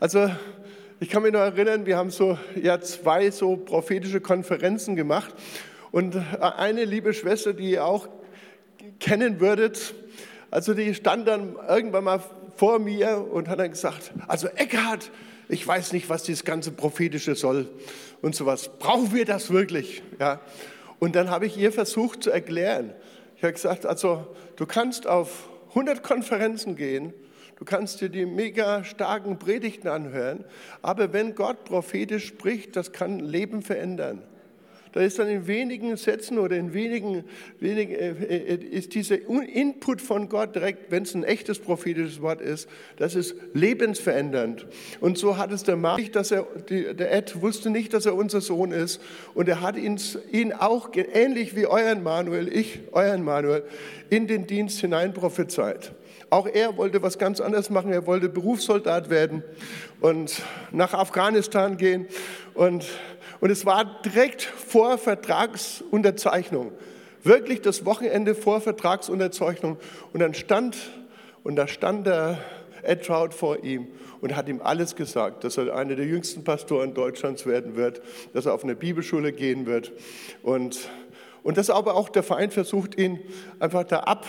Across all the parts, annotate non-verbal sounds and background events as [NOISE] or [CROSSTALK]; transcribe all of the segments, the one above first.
Also ich kann mich noch erinnern, wir haben so ja zwei so prophetische Konferenzen gemacht und eine liebe Schwester, die ihr auch kennen würdet, also die stand dann irgendwann mal vor mir und hat dann gesagt, also Eckhard, ich weiß nicht, was dieses ganze prophetische soll und sowas. Brauchen wir das wirklich? Ja. Und dann habe ich ihr versucht zu erklären. Ich habe gesagt, also du kannst auf 100 Konferenzen gehen, du kannst dir die mega starken Predigten anhören, aber wenn Gott prophetisch spricht, das kann Leben verändern. Da ist dann in wenigen Sätzen oder in wenigen, wenigen äh, äh, ist dieser Input von Gott direkt, wenn es ein echtes prophetisches Wort ist, das ist lebensverändernd. Und so hat es der Mann dass er, der Ed wusste nicht, dass er unser Sohn ist. Und er hat ihn, ihn auch, ähnlich wie euren Manuel, ich, euren Manuel, in den Dienst hinein prophezeit. Auch er wollte was ganz anderes machen. Er wollte Berufssoldat werden und nach Afghanistan gehen. Und und es war direkt vor Vertragsunterzeichnung. Wirklich das Wochenende vor Vertragsunterzeichnung. Und dann stand, und da stand der Ed Trout vor ihm und hat ihm alles gesagt, dass er einer der jüngsten Pastoren Deutschlands werden wird, dass er auf eine Bibelschule gehen wird. Und, und dass aber auch der Feind versucht, ihn einfach da ab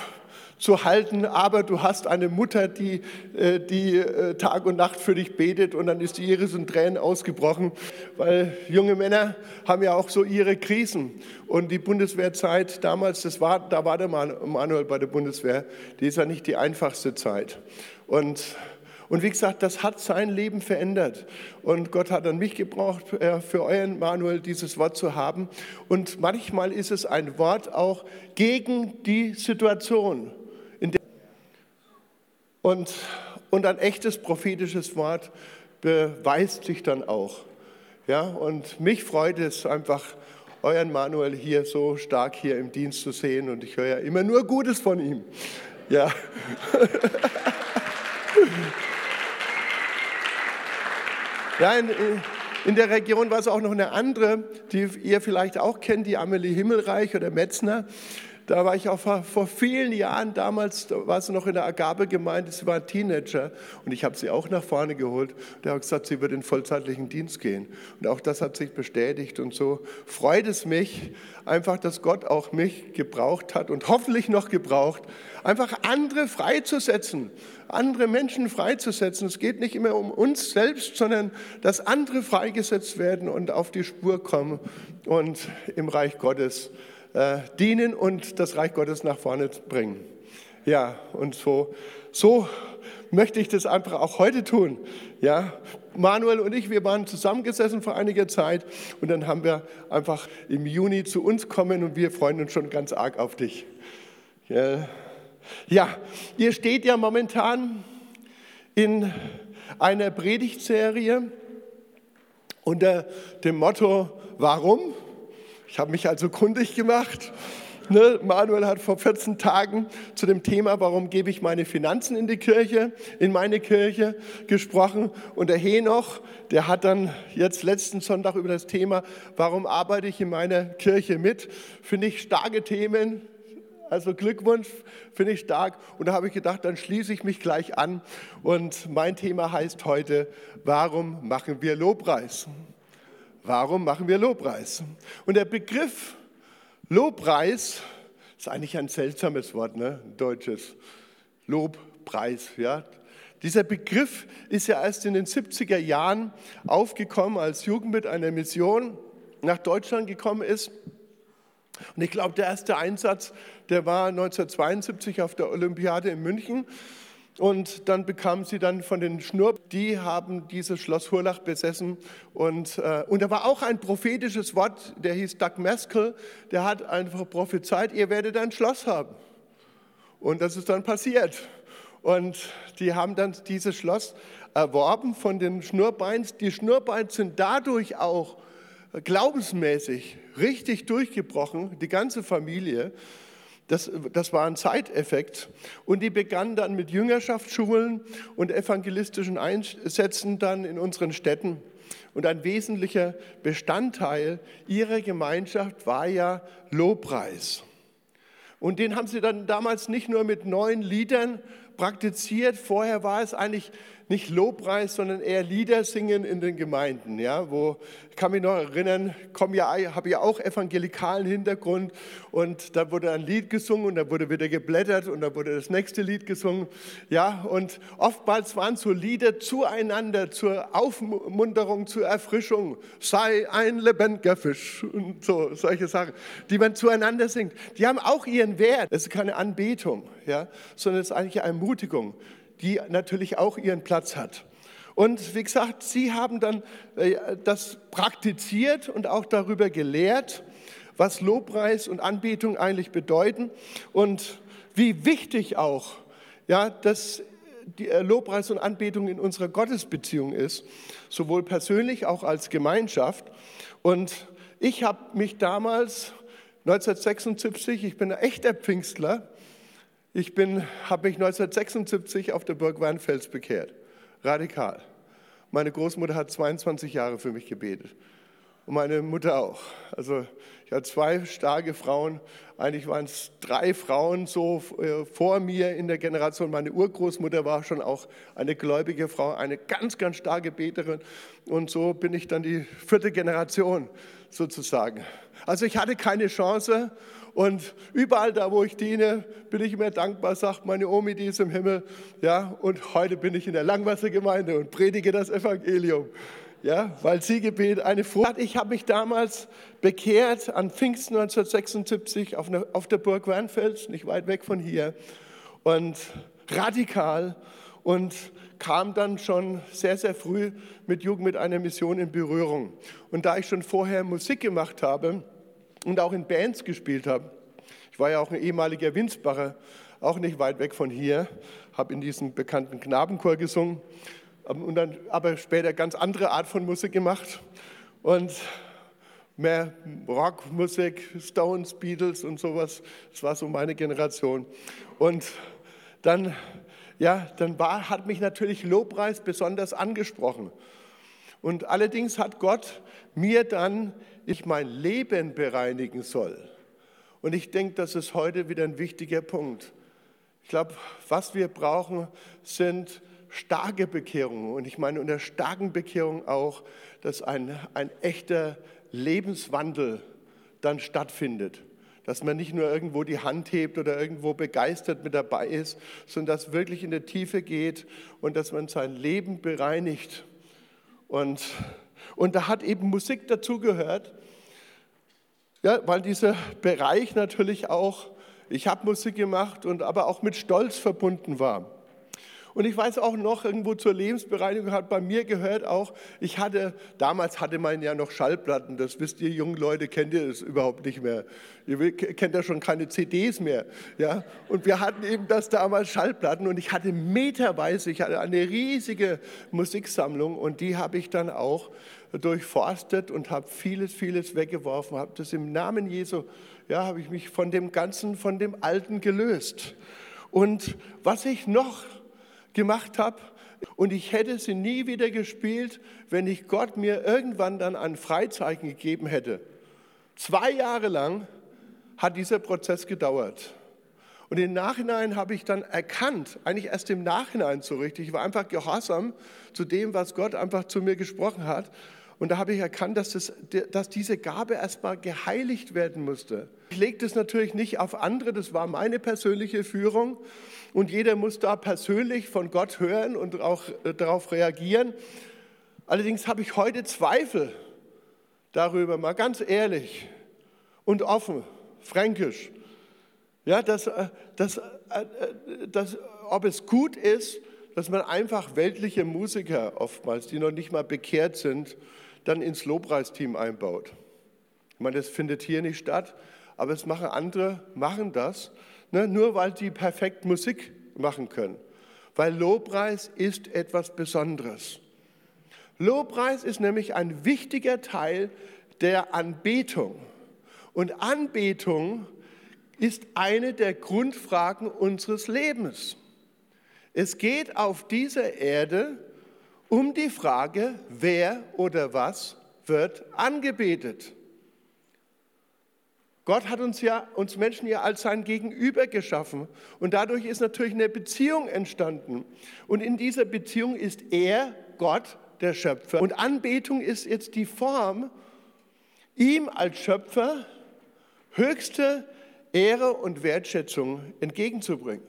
zu halten, aber du hast eine Mutter, die, äh, die äh, Tag und Nacht für dich betet und dann ist die Iris in Tränen ausgebrochen, weil junge Männer haben ja auch so ihre Krisen und die Bundeswehrzeit damals, das war, da war der Manuel bei der Bundeswehr, die ist ja nicht die einfachste Zeit und und wie gesagt, das hat sein Leben verändert. Und Gott hat an mich gebraucht, äh, für euren Manuel dieses Wort zu haben. Und manchmal ist es ein Wort auch gegen die Situation. Und, und ein echtes prophetisches Wort beweist sich dann auch. Ja, und mich freut es einfach, euren Manuel hier so stark hier im Dienst zu sehen und ich höre ja immer nur Gutes von ihm. Ja. [LAUGHS] ja, in, in der Region war es auch noch eine andere, die ihr vielleicht auch kennt, die Amelie Himmelreich oder Metzner. Da war ich auch vor, vor vielen Jahren, damals da war sie noch in der Agabe-Gemeinde, sie war Teenager und ich habe sie auch nach vorne geholt. Er hat gesagt, sie wird in vollzeitlichen Dienst gehen. Und auch das hat sich bestätigt und so freut es mich einfach, dass Gott auch mich gebraucht hat und hoffentlich noch gebraucht, einfach andere freizusetzen, andere Menschen freizusetzen. Es geht nicht immer um uns selbst, sondern dass andere freigesetzt werden und auf die Spur kommen und im Reich Gottes äh, dienen und das Reich Gottes nach vorne bringen. Ja, und so, so möchte ich das einfach auch heute tun. Ja, Manuel und ich, wir waren zusammengesessen vor einiger Zeit und dann haben wir einfach im Juni zu uns kommen und wir freuen uns schon ganz arg auf dich. Ja, ja ihr steht ja momentan in einer Predigtserie unter dem Motto, warum? Ich habe mich also kundig gemacht. Ne, Manuel hat vor 14 Tagen zu dem Thema, warum gebe ich meine Finanzen in die Kirche, in meine Kirche gesprochen. Und der Henoch, der hat dann jetzt letzten Sonntag über das Thema, warum arbeite ich in meiner Kirche mit. Finde ich starke Themen. Also Glückwunsch, finde ich stark. Und da habe ich gedacht, dann schließe ich mich gleich an. Und mein Thema heißt heute, warum machen wir Lobpreis? Warum machen wir Lobpreis? Und der Begriff Lobpreis ist eigentlich ein seltsames Wort, ne? Ein deutsches. Lobpreis, ja. Dieser Begriff ist ja erst in den 70er Jahren aufgekommen, als Jugend mit einer Mission nach Deutschland gekommen ist. Und ich glaube, der erste Einsatz, der war 1972 auf der Olympiade in München. Und dann bekamen sie dann von den Schnurp, die haben dieses Schloss Hurlach besessen. Und, äh, und da war auch ein prophetisches Wort, der hieß Doug Maskell, der hat einfach prophezeit, ihr werdet ein Schloss haben. Und das ist dann passiert. Und die haben dann dieses Schloss erworben von den Schnurbeins. Die Schnurbeins sind dadurch auch glaubensmäßig richtig durchgebrochen, die ganze Familie. Das, das war ein Zeiteffekt. Und die begannen dann mit Jüngerschaftsschulen und evangelistischen Einsätzen dann in unseren Städten. Und ein wesentlicher Bestandteil ihrer Gemeinschaft war ja Lobpreis. Und den haben sie dann damals nicht nur mit neuen Liedern praktiziert. Vorher war es eigentlich nicht Lobpreis, sondern eher Lieder singen in den Gemeinden. Ja, wo ich kann mich noch erinnern, komme ja, habe ja auch evangelikalen Hintergrund und da wurde ein Lied gesungen und da wurde wieder geblättert und da wurde das nächste Lied gesungen. Ja, und oftmals waren so Lieder zueinander, zur Aufmunterung, zur Erfrischung. Sei ein lebendiger Fisch und so solche Sachen, die man zueinander singt. Die haben auch ihren Wert. Es ist keine Anbetung, ja, sondern es ist eigentlich eine Ermutigung die natürlich auch ihren Platz hat. Und wie gesagt, sie haben dann äh, das praktiziert und auch darüber gelehrt, was Lobpreis und Anbetung eigentlich bedeuten und wie wichtig auch, ja, dass die äh, Lobpreis und Anbetung in unserer Gottesbeziehung ist, sowohl persönlich auch als Gemeinschaft. Und ich habe mich damals 1976, ich bin ein echter Pfingstler, ich habe mich 1976 auf der Burg Weinfels bekehrt. Radikal. Meine Großmutter hat 22 Jahre für mich gebetet. Und meine Mutter auch. Also ich hatte zwei starke Frauen. Eigentlich waren es drei Frauen so äh, vor mir in der Generation. Meine Urgroßmutter war schon auch eine gläubige Frau, eine ganz, ganz starke Beterin. Und so bin ich dann die vierte Generation sozusagen. Also ich hatte keine Chance und überall da, wo ich diene, bin ich mir dankbar, sagt meine Omi, die ist im Himmel. Ja, und heute bin ich in der Langwassergemeinde und predige das Evangelium. Ja, weil sie Gebet eine Frucht. Ich habe mich damals bekehrt an Pfingsten 1976 auf, eine, auf der Burg Wernfels, nicht weit weg von hier. Und radikal und kam dann schon sehr, sehr früh mit Jugend mit einer Mission in Berührung. Und da ich schon vorher Musik gemacht habe, und auch in Bands gespielt habe. Ich war ja auch ein ehemaliger Winsbacher, auch nicht weit weg von hier, habe in diesem bekannten Knabenchor gesungen und dann aber später ganz andere Art von Musik gemacht und mehr Rockmusik, Stones, Beatles und sowas. Das war so meine Generation. Und dann, ja, dann war, hat mich natürlich Lobpreis besonders angesprochen. Und allerdings hat Gott mir dann ich mein Leben bereinigen soll. Und ich denke, das ist heute wieder ein wichtiger Punkt. Ich glaube, was wir brauchen, sind starke Bekehrungen. Und ich meine unter starken Bekehrungen auch, dass ein, ein echter Lebenswandel dann stattfindet. Dass man nicht nur irgendwo die Hand hebt oder irgendwo begeistert mit dabei ist, sondern dass wirklich in der Tiefe geht und dass man sein Leben bereinigt. Und, und da hat eben Musik dazugehört. Ja, weil dieser Bereich natürlich auch, ich habe Musik gemacht und aber auch mit Stolz verbunden war. Und ich weiß auch noch, irgendwo zur Lebensbereinigung hat bei mir gehört auch, ich hatte, damals hatte man ja noch Schallplatten, das wisst ihr jungen Leute, kennt ihr das überhaupt nicht mehr. Ihr kennt ja schon keine CDs mehr. Ja? Und wir hatten eben das damals Schallplatten und ich hatte meterweise, ich hatte eine riesige Musiksammlung und die habe ich dann auch durchforstet und habe vieles, vieles weggeworfen, habe das im Namen Jesu, ja, habe ich mich von dem Ganzen, von dem Alten gelöst. Und was ich noch gemacht habe, und ich hätte sie nie wieder gespielt, wenn ich Gott mir irgendwann dann ein Freizeichen gegeben hätte. Zwei Jahre lang hat dieser Prozess gedauert. Und im Nachhinein habe ich dann erkannt, eigentlich erst im Nachhinein so richtig, ich war einfach gehorsam zu dem, was Gott einfach zu mir gesprochen hat. Und da habe ich erkannt, dass, das, dass diese Gabe erstmal geheiligt werden musste. Ich lege das natürlich nicht auf andere, das war meine persönliche Führung. Und jeder muss da persönlich von Gott hören und auch äh, darauf reagieren. Allerdings habe ich heute Zweifel darüber, mal ganz ehrlich und offen, fränkisch, ja, dass, äh, dass, äh, dass, ob es gut ist, dass man einfach weltliche Musiker oftmals, die noch nicht mal bekehrt sind, dann ins Lobpreisteam einbaut. Ich meine, das findet hier nicht statt, aber es machen andere, machen das, ne, nur weil die perfekt Musik machen können. Weil Lobpreis ist etwas Besonderes. Lobpreis ist nämlich ein wichtiger Teil der Anbetung. Und Anbetung ist eine der Grundfragen unseres Lebens. Es geht auf dieser Erde um die Frage, wer oder was wird angebetet. Gott hat uns ja, uns Menschen ja als sein Gegenüber geschaffen. Und dadurch ist natürlich eine Beziehung entstanden. Und in dieser Beziehung ist er, Gott, der Schöpfer. Und Anbetung ist jetzt die Form, ihm als Schöpfer höchste Ehre und Wertschätzung entgegenzubringen.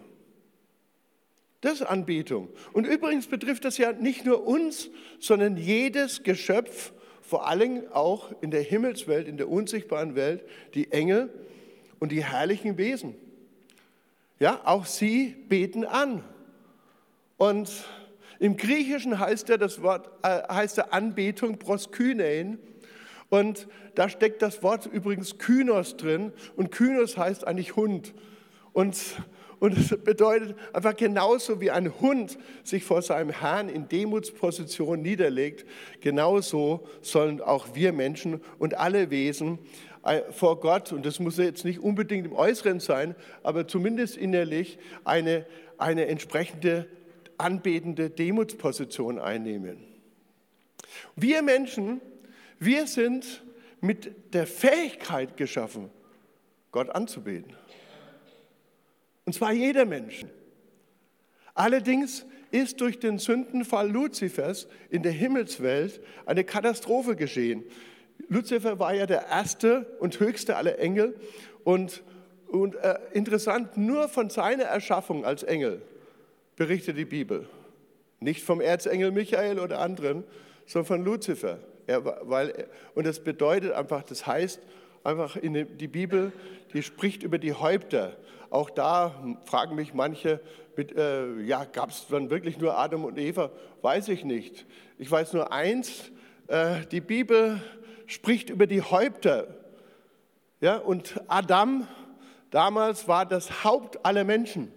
Das ist Anbetung. Und übrigens betrifft das ja nicht nur uns, sondern jedes Geschöpf, vor allem auch in der Himmelswelt, in der unsichtbaren Welt, die Engel und die herrlichen Wesen. Ja, auch sie beten an. Und im Griechischen heißt ja das Wort, äh, heißt der Anbetung proskynein. Und da steckt das Wort übrigens Kynos drin. Und Kynos heißt eigentlich Hund. Und und es bedeutet einfach genauso wie ein Hund sich vor seinem Herrn in Demutsposition niederlegt, genauso sollen auch wir Menschen und alle Wesen äh, vor Gott, und das muss jetzt nicht unbedingt im Äußeren sein, aber zumindest innerlich eine, eine entsprechende anbetende Demutsposition einnehmen. Wir Menschen, wir sind mit der Fähigkeit geschaffen, Gott anzubeten. Und zwar jeder Mensch. Allerdings ist durch den Sündenfall Luzifers in der Himmelswelt eine Katastrophe geschehen. Luzifer war ja der erste und höchste aller Engel und, und äh, interessant, nur von seiner Erschaffung als Engel berichtet die Bibel. Nicht vom Erzengel Michael oder anderen, sondern von Luzifer. Er, weil, und das bedeutet einfach, das heißt einfach in die Bibel, die spricht über die Häupter. Auch da fragen mich manche, mit, äh, ja, gab es dann wirklich nur Adam und Eva? Weiß ich nicht. Ich weiß nur eins, äh, die Bibel spricht über die Häupter. Ja, und Adam damals war das Haupt aller Menschen.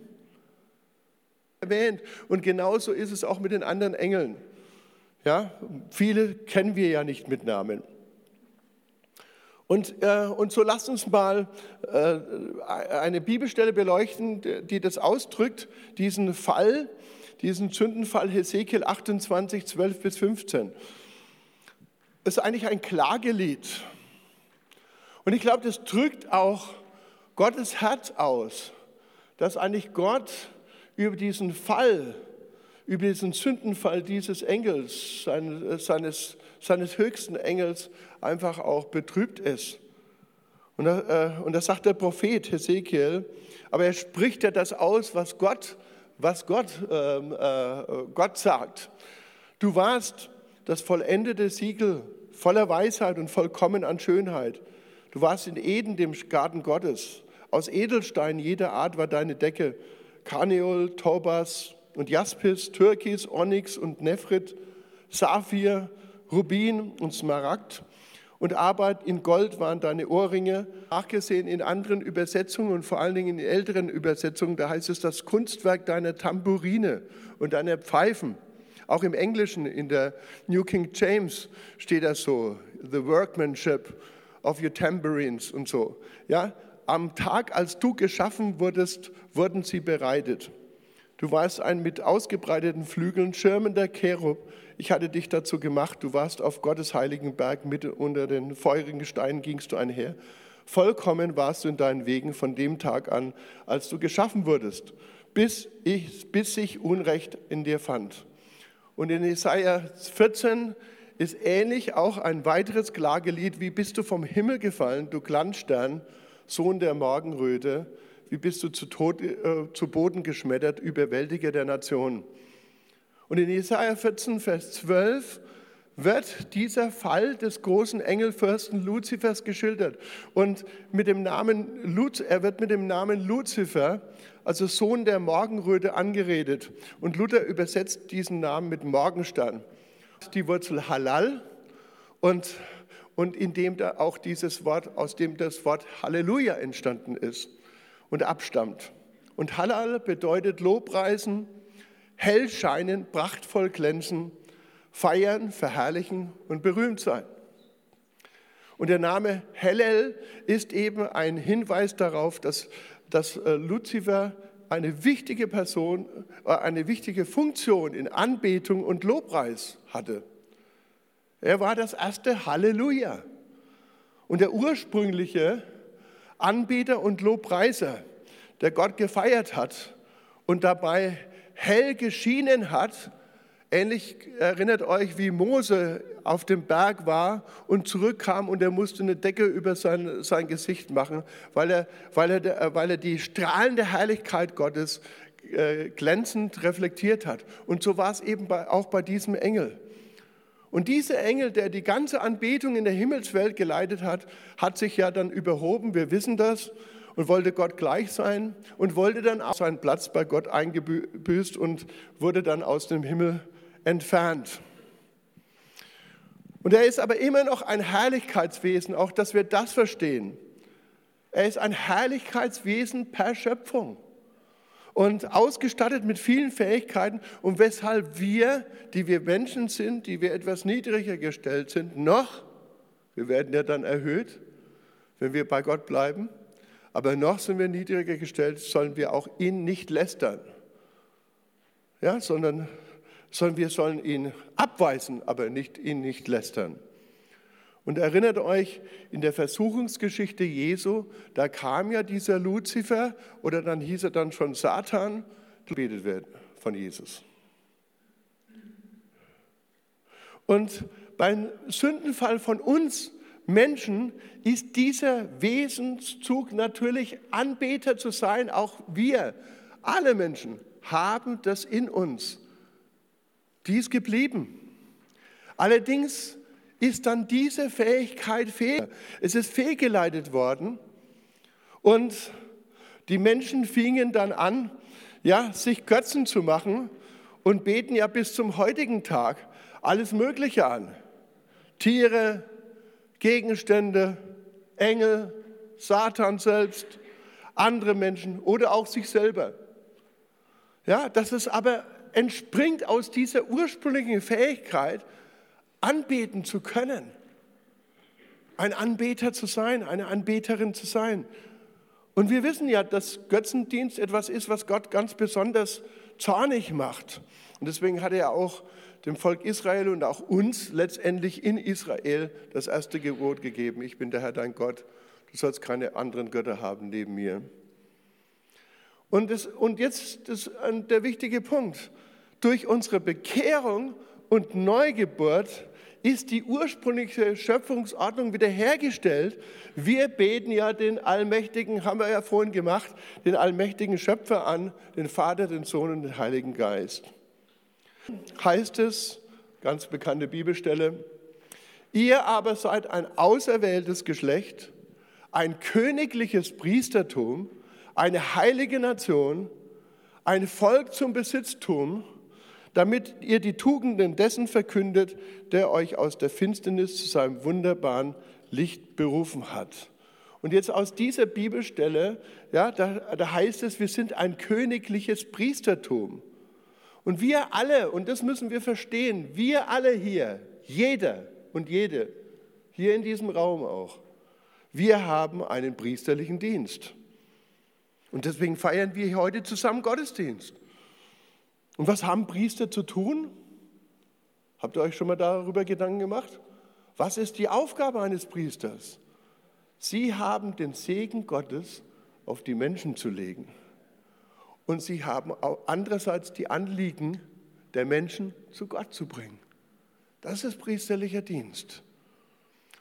Erwähnt. Und genauso ist es auch mit den anderen Engeln. Ja, viele kennen wir ja nicht mit Namen. Und, äh, und so lasst uns mal äh, eine Bibelstelle beleuchten, die das ausdrückt, diesen Fall, diesen Sündenfall Hesekiel 28, 12 bis 15. Das ist eigentlich ein Klagelied. Und ich glaube, das drückt auch Gottes Herz aus, dass eigentlich Gott über diesen Fall, über diesen Sündenfall dieses Engels, seines, seines höchsten Engels, einfach auch betrübt ist. Und, äh, und das sagt der Prophet Hesekiel, aber er spricht ja das aus, was Gott, was Gott, ähm, äh, Gott sagt. Du warst das vollendete Siegel voller Weisheit und vollkommen an Schönheit. Du warst in Eden, dem Garten Gottes. Aus Edelstein jeder Art war deine Decke. Karneol, Tobas und Jaspis, Türkis, Onyx und Nephrit, Saphir, Rubin und Smaragd und Arbeit in Gold waren deine Ohrringe. Nachgesehen in anderen Übersetzungen und vor allen Dingen in älteren Übersetzungen, da heißt es das Kunstwerk deiner Tamburine und deiner Pfeifen. Auch im Englischen, in der New King James steht das so, the workmanship of your tambourines und so. Ja, am Tag, als du geschaffen wurdest, wurden sie bereitet. Du warst ein mit ausgebreiteten Flügeln schirmender Cherub, ich hatte dich dazu gemacht, du warst auf Gottes heiligen Berg, mitten unter den feurigen Steinen gingst du einher. Vollkommen warst du in deinen Wegen von dem Tag an, als du geschaffen wurdest, bis, ich, bis sich Unrecht in dir fand. Und in Jesaja 14 ist ähnlich auch ein weiteres Klagelied, wie bist du vom Himmel gefallen, du Glanzstern, Sohn der Morgenröte, wie bist du zu, Tod, äh, zu Boden geschmettert, Überwältiger der Nationen. Und in Jesaja 14, Vers 12 wird dieser Fall des großen Engelfürsten Luzifers geschildert. Und mit dem Namen, er wird mit dem Namen Luzifer, also Sohn der Morgenröte, angeredet. Und Luther übersetzt diesen Namen mit Morgenstern. Die Wurzel Halal und, und in dem da auch dieses Wort, aus dem das Wort Halleluja entstanden ist und abstammt. Und Halal bedeutet Lobpreisen, hell scheinen, prachtvoll glänzen, feiern, verherrlichen und berühmt sein. Und der Name Hellel ist eben ein Hinweis darauf, dass, dass äh, Luzifer eine wichtige Person, äh, eine wichtige Funktion in Anbetung und Lobpreis hatte. Er war das erste Halleluja. Und der ursprüngliche Anbeter und Lobpreiser, der Gott gefeiert hat und dabei hell geschienen hat. Ähnlich erinnert euch, wie Mose auf dem Berg war und zurückkam und er musste eine Decke über sein, sein Gesicht machen, weil er, weil, er, weil er die strahlende Herrlichkeit Gottes äh, glänzend reflektiert hat. Und so war es eben bei, auch bei diesem Engel. Und dieser Engel, der die ganze Anbetung in der Himmelswelt geleitet hat, hat sich ja dann überhoben, wir wissen das, und wollte Gott gleich sein und wollte dann auch seinen Platz bei Gott eingebüßt und wurde dann aus dem Himmel entfernt. Und er ist aber immer noch ein Herrlichkeitswesen, auch dass wir das verstehen. Er ist ein Herrlichkeitswesen per Schöpfung und ausgestattet mit vielen Fähigkeiten und weshalb wir, die wir Menschen sind, die wir etwas niedriger gestellt sind, noch, wir werden ja dann erhöht, wenn wir bei Gott bleiben, aber noch sind wir niedriger gestellt, sollen wir auch ihn nicht lästern, ja, sondern, sondern wir sollen ihn abweisen, aber nicht, ihn nicht lästern. Und erinnert euch, in der Versuchungsgeschichte Jesu, da kam ja dieser Luzifer oder dann hieß er dann schon Satan, gebetet wird von Jesus. Und beim Sündenfall von uns Menschen ist dieser Wesenszug natürlich Anbeter zu sein. Auch wir, alle Menschen, haben das in uns. Dies geblieben. Allerdings ist dann diese Fähigkeit fehl. Es ist fehlgeleitet worden und die Menschen fingen dann an, ja, sich Götzen zu machen und beten ja bis zum heutigen Tag alles Mögliche an. Tiere, Gegenstände, Engel, Satan selbst, andere Menschen oder auch sich selber. Ja, das ist aber entspringt aus dieser ursprünglichen Fähigkeit, anbeten zu können. Ein Anbeter zu sein, eine Anbeterin zu sein. Und wir wissen ja, dass Götzendienst etwas ist, was Gott ganz besonders zornig macht. Und deswegen hat er auch dem Volk Israel und auch uns letztendlich in Israel das erste Gebot gegeben. Ich bin der Herr dein Gott. Du sollst keine anderen Götter haben neben mir. Und, das, und jetzt das, der wichtige Punkt. Durch unsere Bekehrung und Neugeburt ist die ursprüngliche Schöpfungsordnung wiederhergestellt. Wir beten ja den allmächtigen, haben wir ja vorhin gemacht, den allmächtigen Schöpfer an, den Vater, den Sohn und den Heiligen Geist. Heißt es, ganz bekannte Bibelstelle, ihr aber seid ein auserwähltes Geschlecht, ein königliches Priestertum, eine heilige Nation, ein Volk zum Besitztum, damit ihr die Tugenden dessen verkündet, der euch aus der Finsternis zu seinem wunderbaren Licht berufen hat. Und jetzt aus dieser Bibelstelle, ja, da, da heißt es, wir sind ein königliches Priestertum. Und wir alle, und das müssen wir verstehen, wir alle hier, jeder und jede, hier in diesem Raum auch, wir haben einen priesterlichen Dienst. Und deswegen feiern wir heute zusammen Gottesdienst. Und was haben Priester zu tun? Habt ihr euch schon mal darüber Gedanken gemacht? Was ist die Aufgabe eines Priesters? Sie haben den Segen Gottes auf die Menschen zu legen. Und sie haben andererseits die Anliegen der Menschen zu Gott zu bringen. Das ist priesterlicher Dienst.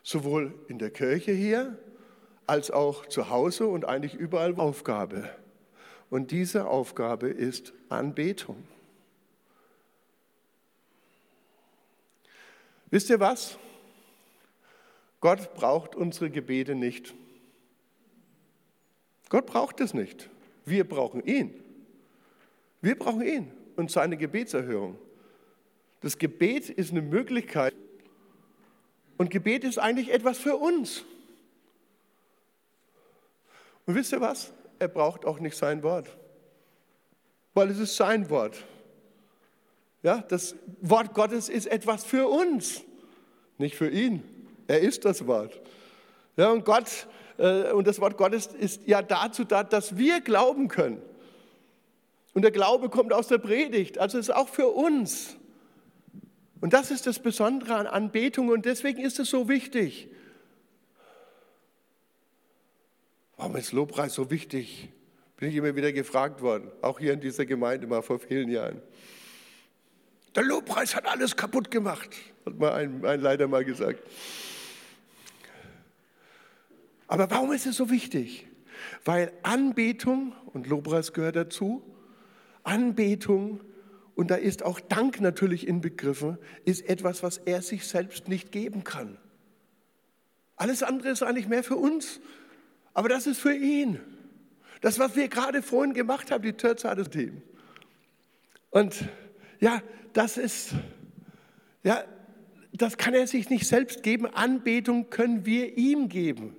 Sowohl in der Kirche hier als auch zu Hause und eigentlich überall Aufgabe. Und diese Aufgabe ist Anbetung. Wisst ihr was? Gott braucht unsere Gebete nicht. Gott braucht es nicht. Wir brauchen ihn. Wir brauchen ihn und seine Gebetserhörung. Das Gebet ist eine Möglichkeit und Gebet ist eigentlich etwas für uns. Und wisst ihr was? Er braucht auch nicht sein Wort, weil es ist sein Wort. Ja, das Wort Gottes ist etwas für uns, nicht für ihn. Er ist das Wort. Ja, und Gott äh, und das Wort Gottes ist ja dazu da, dass wir glauben können. Und der Glaube kommt aus der Predigt, also ist auch für uns. Und das ist das Besondere an Anbetung und deswegen ist es so wichtig. warum ist Lobpreis so wichtig? Bin ich immer wieder gefragt worden, auch hier in dieser Gemeinde mal vor vielen Jahren. Der Lobpreis hat alles kaputt gemacht, hat mal ein, ein Leiter mal gesagt. Aber warum ist es so wichtig? Weil Anbetung, und Lobpreis gehört dazu, Anbetung, und da ist auch Dank natürlich inbegriffen, ist etwas, was er sich selbst nicht geben kann. Alles andere ist eigentlich mehr für uns, aber das ist für ihn. Das, was wir gerade vorhin gemacht haben, die Törzade Team. Und ja, das ist, ja, das kann er sich nicht selbst geben. Anbetung können wir ihm geben.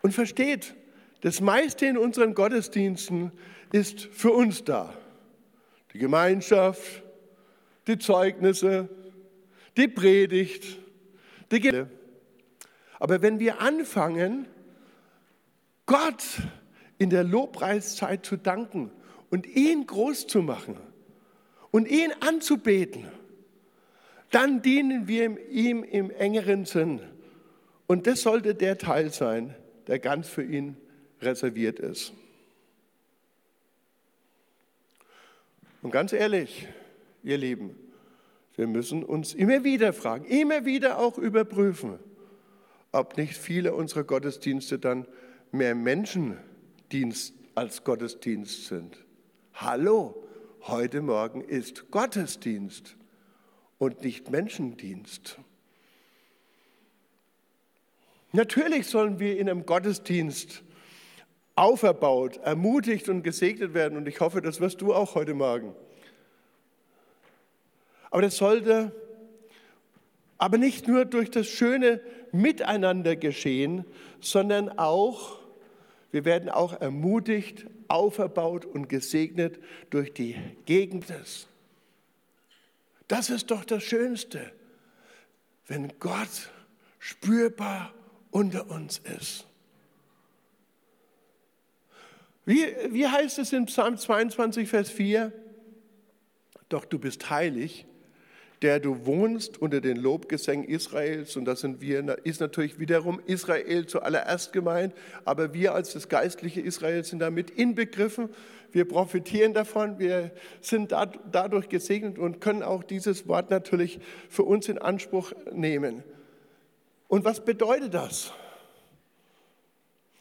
Und versteht, das meiste in unseren Gottesdiensten ist für uns da. Die Gemeinschaft, die Zeugnisse, die Predigt, die Ge Aber wenn wir anfangen, Gott in der Lobpreiszeit zu danken und ihn groß zu machen und ihn anzubeten, dann dienen wir ihm im engeren Sinn. Und das sollte der Teil sein, der ganz für ihn reserviert ist. Und ganz ehrlich, ihr Lieben, wir müssen uns immer wieder fragen, immer wieder auch überprüfen, ob nicht viele unserer Gottesdienste dann mehr Menschendienst als Gottesdienst sind. Hallo, heute Morgen ist Gottesdienst und nicht Menschendienst. Natürlich sollen wir in einem Gottesdienst auferbaut, ermutigt und gesegnet werden. Und ich hoffe, das wirst du auch heute Morgen. Aber das sollte aber nicht nur durch das schöne Miteinander geschehen, sondern auch, wir werden auch ermutigt, auferbaut und gesegnet durch die Gegend. Das ist doch das Schönste, wenn Gott spürbar unter uns ist. Wie, wie heißt es in Psalm 22, Vers 4? Doch du bist heilig, der du wohnst unter den Lobgesängen Israels. Und das sind wir, ist natürlich wiederum Israel zuallererst gemeint, aber wir als das geistliche Israel sind damit inbegriffen. Wir profitieren davon, wir sind dadurch gesegnet und können auch dieses Wort natürlich für uns in Anspruch nehmen. Und was bedeutet das?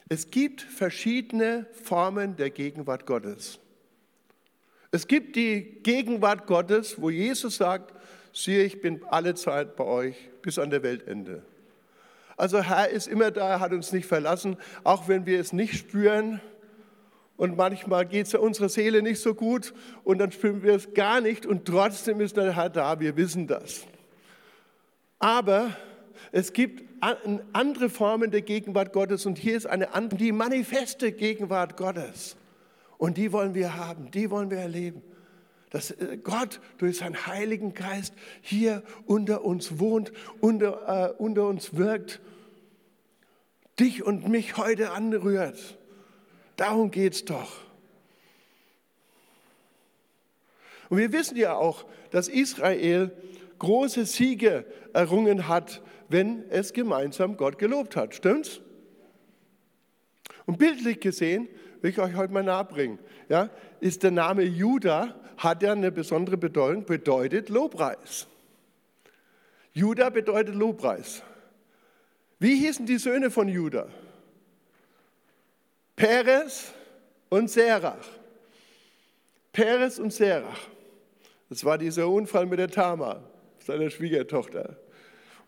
Es gibt verschiedene Formen der Gegenwart Gottes. Es gibt die Gegenwart Gottes, wo Jesus sagt, siehe, ich bin alle Zeit bei euch bis an der Weltende. Also Herr ist immer da, er hat uns nicht verlassen, auch wenn wir es nicht spüren. Und manchmal geht es ja unserer Seele nicht so gut und dann spüren wir es gar nicht und trotzdem ist der Herr da, wir wissen das. Aber es gibt andere Formen der Gegenwart Gottes und hier ist eine andere, die manifeste Gegenwart Gottes. Und die wollen wir haben, die wollen wir erleben. Dass äh, Gott durch seinen Heiligen Geist hier unter uns wohnt, unter, äh, unter uns wirkt, dich und mich heute anrührt. Darum geht es doch. Und wir wissen ja auch, dass Israel große Siege errungen hat wenn es gemeinsam Gott gelobt hat. Stimmt's? Und bildlich gesehen, will ich euch heute mal nahebringen, ja, ist der Name Judah, hat ja eine besondere Bedeutung, bedeutet Lobpreis. Judah bedeutet Lobpreis. Wie hießen die Söhne von Judah? Peres und Serach. Peres und Serach. Das war dieser Unfall mit der Tama, seiner Schwiegertochter.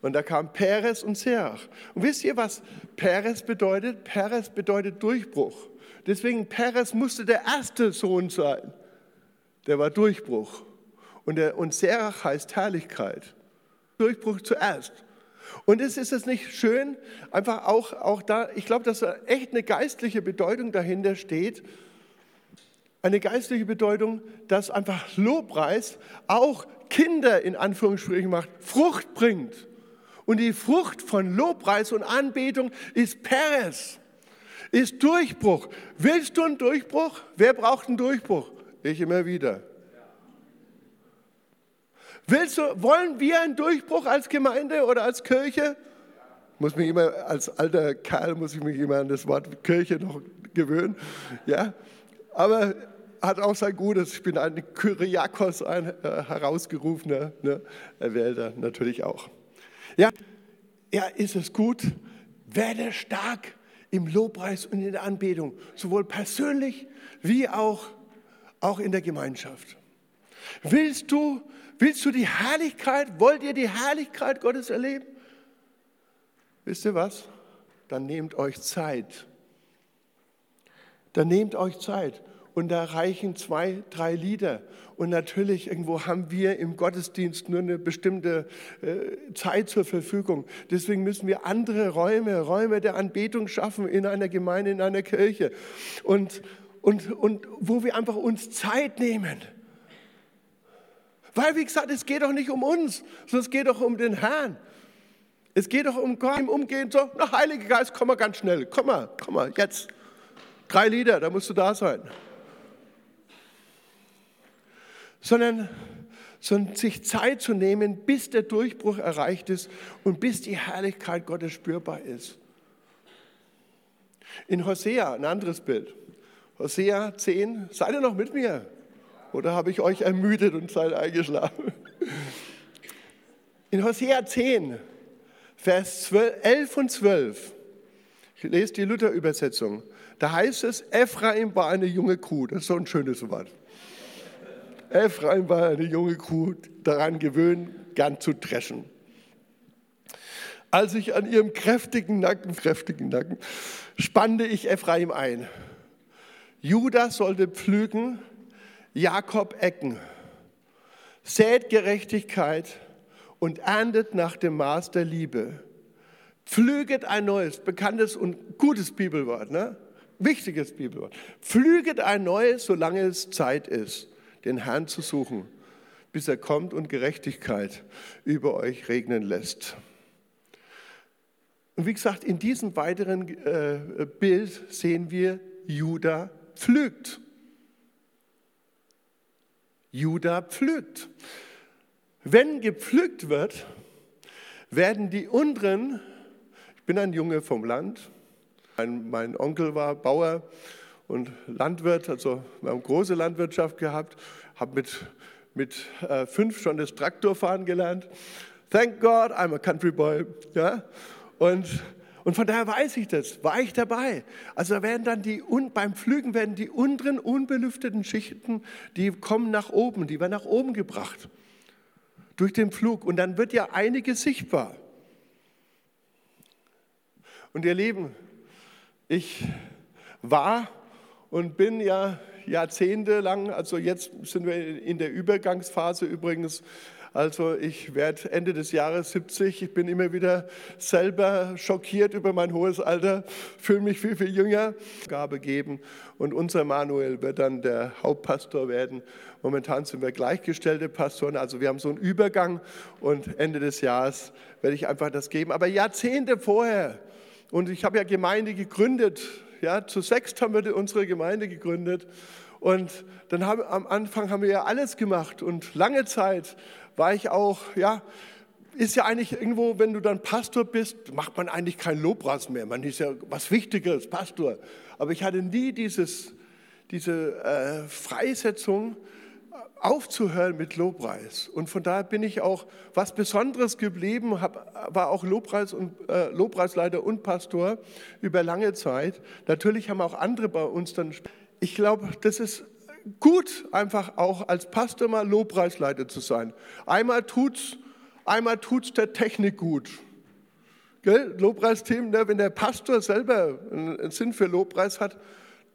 Und da kam Peres und Serach. Und wisst ihr, was Peres bedeutet? Peres bedeutet Durchbruch. Deswegen Peres musste der erste Sohn sein. Der war Durchbruch. Und, der, und Serach heißt Herrlichkeit. Durchbruch zuerst. Und ist, ist es nicht schön, einfach auch, auch da, ich glaube, dass da echt eine geistliche Bedeutung dahinter steht. Eine geistliche Bedeutung, dass einfach Lobpreis auch Kinder in Anführungsstrichen macht, Frucht bringt. Und die Frucht von Lobpreis und Anbetung ist Peres, ist Durchbruch. Willst du einen Durchbruch? Wer braucht einen Durchbruch? Ich immer wieder. Willst du, wollen wir einen Durchbruch als Gemeinde oder als Kirche? muss mich immer, als alter Kerl muss ich mich immer an das Wort Kirche noch gewöhnen. Ja? Aber hat auch sein Gutes. Ich bin ein Kyriakos, ein äh, herausgerufener, ne? Erwählter natürlich auch. Ja, ja, ist es gut? Werde stark im Lobpreis und in der Anbetung, sowohl persönlich wie auch, auch in der Gemeinschaft. Willst du, willst du die Herrlichkeit, wollt ihr die Herrlichkeit Gottes erleben? Wisst ihr was? Dann nehmt euch Zeit. Dann nehmt euch Zeit. Und da reichen zwei, drei Lieder. Und natürlich, irgendwo haben wir im Gottesdienst nur eine bestimmte äh, Zeit zur Verfügung. Deswegen müssen wir andere Räume, Räume der Anbetung schaffen in einer Gemeinde, in einer Kirche. Und, und, und wo wir einfach uns Zeit nehmen. Weil, wie gesagt, es geht doch nicht um uns, sondern es geht doch um den Herrn. Es geht doch um Gott im Umgehen. So, na, Heiliger Geist, komm mal ganz schnell. Komm mal, komm mal, jetzt. Drei Lieder, da musst du da sein. Sondern, sondern sich Zeit zu nehmen, bis der Durchbruch erreicht ist und bis die Herrlichkeit Gottes spürbar ist. In Hosea, ein anderes Bild. Hosea 10, seid ihr noch mit mir? Oder habe ich euch ermüdet und seid eingeschlafen? In Hosea 10, Vers 12, 11 und 12, ich lese die Luther-Übersetzung, da heißt es, Ephraim war eine junge Kuh, das ist so ein schönes Wort. Ephraim war eine junge Kuh, daran gewöhnt, gern zu dreschen. Als ich an ihrem kräftigen Nacken, kräftigen Nacken, spannte ich Ephraim ein. Judas sollte pflügen, Jakob ecken, sät Gerechtigkeit und erntet nach dem Maß der Liebe. Pflüget ein neues, bekanntes und gutes Bibelwort, ne? wichtiges Bibelwort. Pflüget ein neues, solange es Zeit ist, den Herrn zu suchen, bis er kommt und Gerechtigkeit über euch regnen lässt. Und wie gesagt, in diesem weiteren äh, Bild sehen wir, Judah pflügt. Judah pflügt. Wenn gepflügt wird, werden die unteren, ich bin ein Junge vom Land, mein, mein Onkel war Bauer und Landwirt, also wir haben große Landwirtschaft gehabt, habe mit, mit äh, fünf schon das Traktorfahren gelernt. Thank God, I'm a country boy. Ja? Und und von daher weiß ich das, war ich dabei. Also werden dann die, beim Pflügen werden die unteren unbelüfteten Schichten, die kommen nach oben, die werden nach oben gebracht durch den Pflug. Und dann wird ja einiges sichtbar. Und ihr Lieben, ich war und bin ja jahrzehntelang, also jetzt sind wir in der Übergangsphase übrigens, also ich werde Ende des Jahres 70. Ich bin immer wieder selber schockiert über mein hohes Alter, fühle mich viel, viel jünger. Gabe geben und unser Manuel wird dann der Hauptpastor werden. Momentan sind wir gleichgestellte Pastoren, also wir haben so einen Übergang und Ende des Jahres werde ich einfach das geben. Aber Jahrzehnte vorher, und ich habe ja Gemeinde gegründet, ja, zu sechst haben wir unsere Gemeinde gegründet. Und dann haben, am Anfang haben wir ja alles gemacht und lange Zeit war ich auch, ja, ist ja eigentlich irgendwo, wenn du dann Pastor bist, macht man eigentlich keinen Lobpreis mehr. Man ist ja was Wichtiges, Pastor. Aber ich hatte nie dieses, diese äh, Freisetzung, aufzuhören mit Lobpreis. Und von daher bin ich auch was Besonderes geblieben, hab, war auch Lobpreis und, äh, Lobpreisleiter und Pastor über lange Zeit. Natürlich haben auch andere bei uns dann. Ich glaube, das ist gut, einfach auch als Pastor mal Lobpreisleiter zu sein. Einmal tut's, einmal tut's der Technik gut. Gell? Lobpreisteam, ne? wenn der Pastor selber einen Sinn für Lobpreis hat,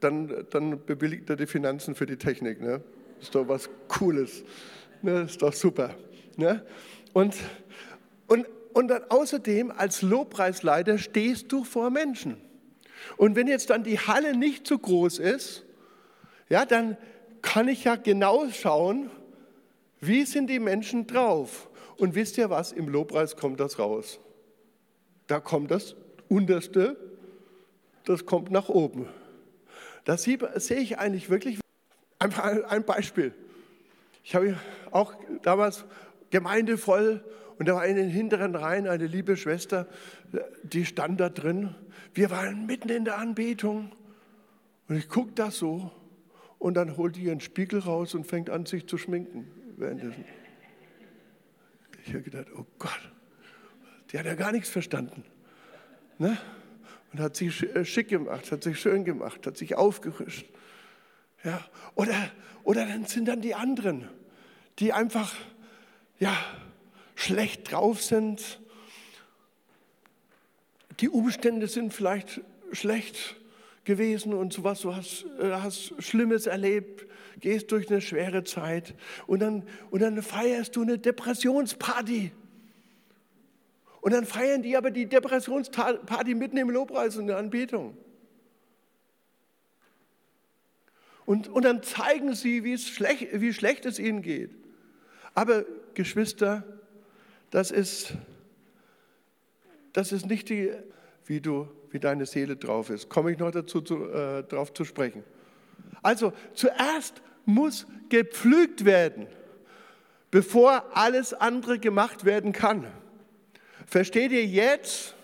dann, dann bewilligt er die Finanzen für die Technik. Ne? Ist doch was Cooles. Ne? Ist doch super. Ne? Und, und, und dann außerdem als Lobpreisleiter stehst du vor Menschen. Und wenn jetzt dann die Halle nicht so groß ist, ja, dann, kann ich ja genau schauen, wie sind die Menschen drauf. Und wisst ihr was, im Lobpreis kommt das raus. Da kommt das Unterste, das kommt nach oben. Da sehe ich eigentlich wirklich ein Beispiel. Ich habe auch damals Gemeinde voll Und da war in den hinteren Reihen eine liebe Schwester, die stand da drin. Wir waren mitten in der Anbetung. Und ich gucke das so und dann holt die ihren Spiegel raus und fängt an, sich zu schminken währenddessen. Ich habe gedacht, oh Gott, die hat ja gar nichts verstanden. Ne? Und hat sich äh, schick gemacht, hat sich schön gemacht, hat sich aufgerischt. Ja? Oder, oder dann sind dann die anderen, die einfach ja, schlecht drauf sind. Die Umstände sind vielleicht schlecht gewesen und sowas, du hast, äh, hast Schlimmes erlebt, gehst durch eine schwere Zeit und dann, und dann feierst du eine Depressionsparty. Und dann feiern die aber die Depressionsparty mitten im Lobpreis und der Anbetung. Und, und dann zeigen sie, wie, es schlecht, wie schlecht es ihnen geht. Aber Geschwister, das ist, das ist nicht die, wie, du, wie deine Seele drauf ist. Komme ich noch dazu zu, äh, drauf zu sprechen. Also zuerst muss gepflügt werden, bevor alles andere gemacht werden kann. Versteht ihr jetzt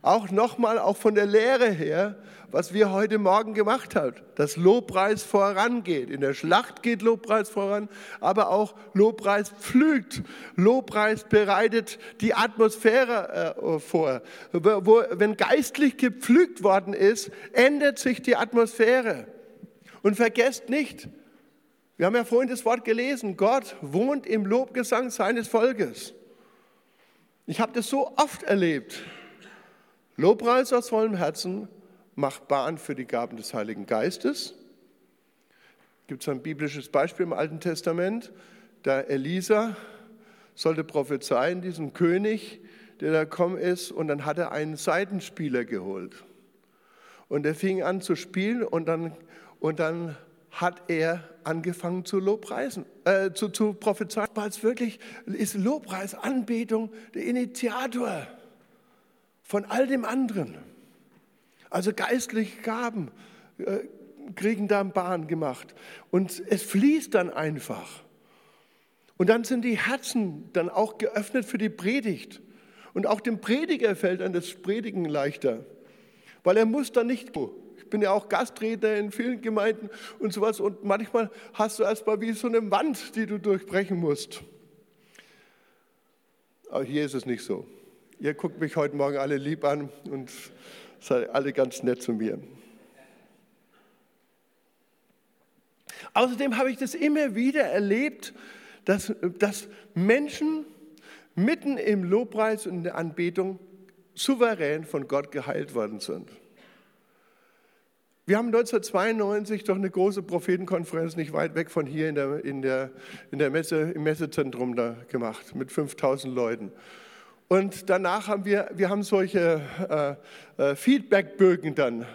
auch nochmal, auch von der Lehre her, was wir heute Morgen gemacht haben, dass Lobpreis vorangeht. In der Schlacht geht Lobpreis voran, aber auch Lobpreis pflügt. Lobpreis bereitet die Atmosphäre äh, vor. Wo, wenn geistlich gepflügt worden ist, ändert sich die Atmosphäre. Und vergesst nicht, wir haben ja vorhin das Wort gelesen, Gott wohnt im Lobgesang seines Volkes. Ich habe das so oft erlebt. Lobpreis aus vollem Herzen macht Bahn für die Gaben des Heiligen Geistes. Gibt es ein biblisches Beispiel im Alten Testament? Da Elisa sollte prophezeien, diesem König, der da gekommen ist, und dann hat er einen Seitenspieler geholt. Und er fing an zu spielen und dann, und dann hat er angefangen zu Lobpreisen, äh, zu, zu prophezeien. Es wirklich ist Lobpreis, Anbetung der Initiator von all dem anderen. Also geistliche Gaben äh, kriegen da Bahn gemacht. Und es fließt dann einfach. Und dann sind die Herzen dann auch geöffnet für die Predigt. Und auch dem Prediger fällt dann das Predigen leichter, weil er muss dann nicht ich bin ja auch Gastredner in vielen Gemeinden und sowas. Und manchmal hast du erstmal wie so eine Wand, die du durchbrechen musst. Aber hier ist es nicht so. Ihr guckt mich heute Morgen alle lieb an und seid alle ganz nett zu mir. Außerdem habe ich das immer wieder erlebt, dass, dass Menschen mitten im Lobpreis und in der Anbetung souverän von Gott geheilt worden sind. Wir haben 1992 doch eine große Prophetenkonferenz nicht weit weg von hier in der, in der, in der Messe, im Messezentrum da gemacht mit 5000 Leuten. Und danach haben wir, wir haben solche äh, äh, Feedbackbögen dann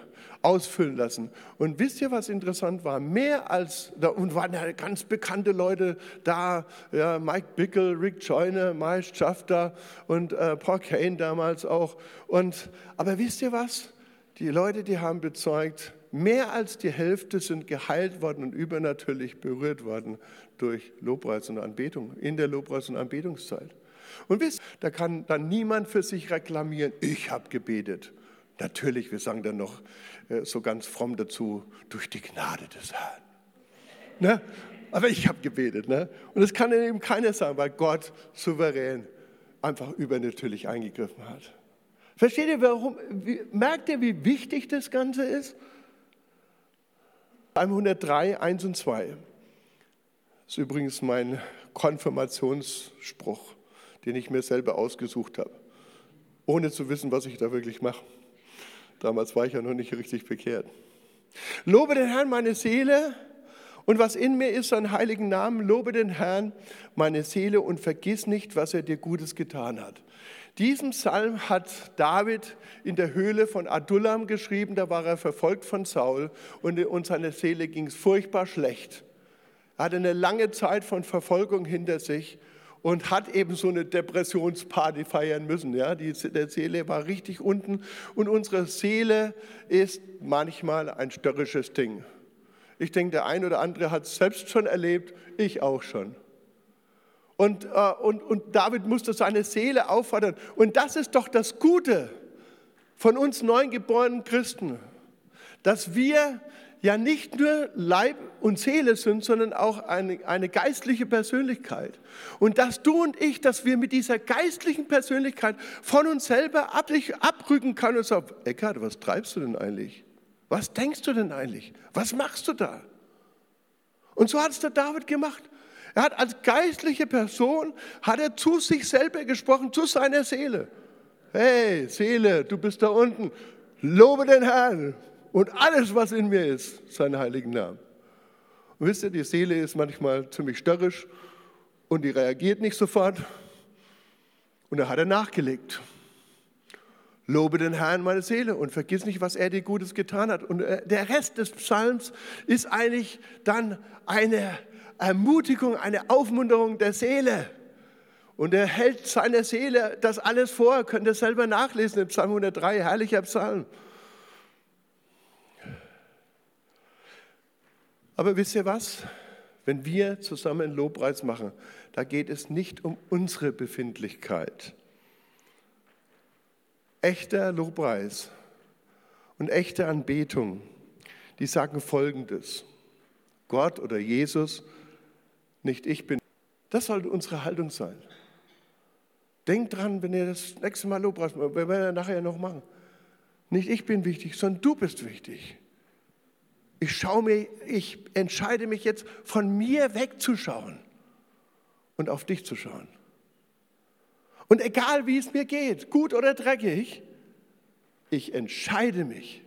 ausfüllen lassen. Und wisst ihr, was interessant war? Mehr als, und waren ja ganz bekannte Leute da, ja, Mike Bickel, Rick Joyner, Miles Schafter und äh, Paul Kane damals auch. Und, aber wisst ihr was? Die Leute, die haben bezeugt, Mehr als die Hälfte sind geheilt worden und übernatürlich berührt worden durch Lobpreis und Anbetung, in der Lobpreis- und Anbetungszeit. Und wisst, da kann dann niemand für sich reklamieren, ich habe gebetet. Natürlich, wir sagen dann noch äh, so ganz fromm dazu, durch die Gnade des Herrn. Ne? Aber ich habe gebetet. Ne? Und das kann eben keiner sagen, weil Gott souverän einfach übernatürlich eingegriffen hat. Versteht ihr, warum? Merkt ihr, wie wichtig das Ganze ist? Psalm 103, 1 und 2. Das ist übrigens mein Konfirmationsspruch, den ich mir selber ausgesucht habe, ohne zu wissen, was ich da wirklich mache. Damals war ich ja noch nicht richtig bekehrt. Lobe den Herrn, meine Seele, und was in mir ist, seinen heiligen Namen. Lobe den Herrn, meine Seele, und vergiss nicht, was er dir Gutes getan hat. Diesen Psalm hat David in der Höhle von Adullam geschrieben, da war er verfolgt von Saul und, und seiner Seele ging es furchtbar schlecht. Er hatte eine lange Zeit von Verfolgung hinter sich und hat eben so eine Depressionsparty feiern müssen. Ja, die der Seele war richtig unten und unsere Seele ist manchmal ein störrisches Ding. Ich denke, der ein oder andere hat es selbst schon erlebt, ich auch schon. Und, äh, und, und David musste seine Seele auffordern. Und das ist doch das Gute von uns neugeborenen Christen, dass wir ja nicht nur Leib und Seele sind, sondern auch eine, eine geistliche Persönlichkeit. Und dass du und ich, dass wir mit dieser geistlichen Persönlichkeit von uns selber ab, abrücken können und sagen, Eckhard, was treibst du denn eigentlich? Was denkst du denn eigentlich? Was machst du da? Und so hat es der David gemacht. Er hat als geistliche Person, hat er zu sich selber gesprochen, zu seiner Seele. Hey, Seele, du bist da unten. Lobe den Herrn und alles, was in mir ist, seinen heiligen Namen. Und wisst ihr, die Seele ist manchmal ziemlich störrisch und die reagiert nicht sofort. Und da hat er nachgelegt. Lobe den Herrn, meine Seele, und vergiss nicht, was er dir Gutes getan hat. Und äh, der Rest des Psalms ist eigentlich dann eine Ermutigung, eine Aufmunterung der Seele. Und er hält seiner Seele das alles vor, könnt ihr selber nachlesen im Psalm 103, herrlicher Psalm. Aber wisst ihr was? Wenn wir zusammen einen Lobpreis machen, da geht es nicht um unsere Befindlichkeit. Echter Lobpreis und echte Anbetung, die sagen Folgendes. Gott oder Jesus, nicht ich bin. Das sollte unsere Haltung sein. Denkt dran, wenn ihr das nächste Mal Lobpreis macht, wir werden nachher noch machen. Nicht ich bin wichtig, sondern du bist wichtig. Ich schaue mir, ich entscheide mich jetzt von mir wegzuschauen und auf dich zu schauen. Und egal wie es mir geht, gut oder dreckig, ich entscheide mich.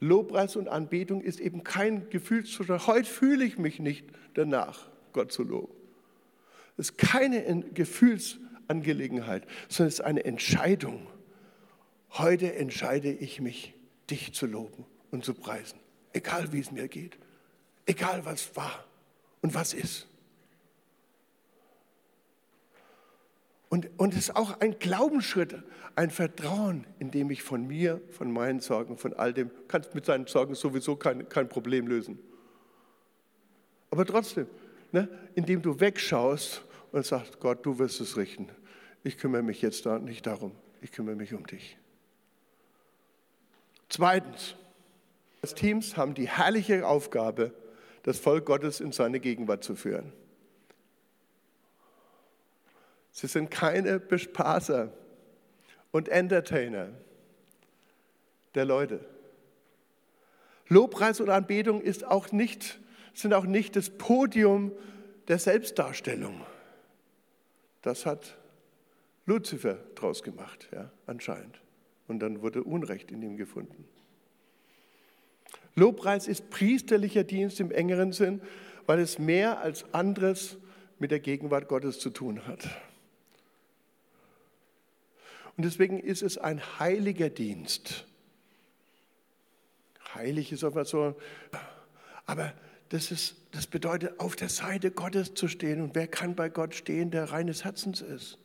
Lobpreis und Anbetung ist eben kein Gefühlszustand. Heute fühle ich mich nicht danach, Gott zu loben. Es ist keine Gefühlsangelegenheit, sondern es ist eine Entscheidung. Heute entscheide ich mich, dich zu loben und zu preisen egal wie es mir geht, egal was war und was ist. Und, und es ist auch ein Glaubensschritt, ein Vertrauen, in dem ich von mir, von meinen Sorgen, von all dem, kannst mit seinen Sorgen sowieso kein, kein Problem lösen. Aber trotzdem, ne, indem du wegschaust und sagst, Gott, du wirst es richten. Ich kümmere mich jetzt da nicht darum, ich kümmere mich um dich. Zweitens, Teams haben die herrliche Aufgabe, das Volk Gottes in seine Gegenwart zu führen. Sie sind keine Bespaßer und Entertainer der Leute. Lobpreis und Anbetung ist auch nicht, sind auch nicht das Podium der Selbstdarstellung. Das hat Luzifer draus gemacht, ja, anscheinend. Und dann wurde Unrecht in ihm gefunden. Lobpreis ist priesterlicher Dienst im engeren Sinn, weil es mehr als anderes mit der Gegenwart Gottes zu tun hat. Und deswegen ist es ein heiliger Dienst. Heilig ist einfach so, aber das, ist, das bedeutet, auf der Seite Gottes zu stehen. Und wer kann bei Gott stehen, der reines Herzens ist?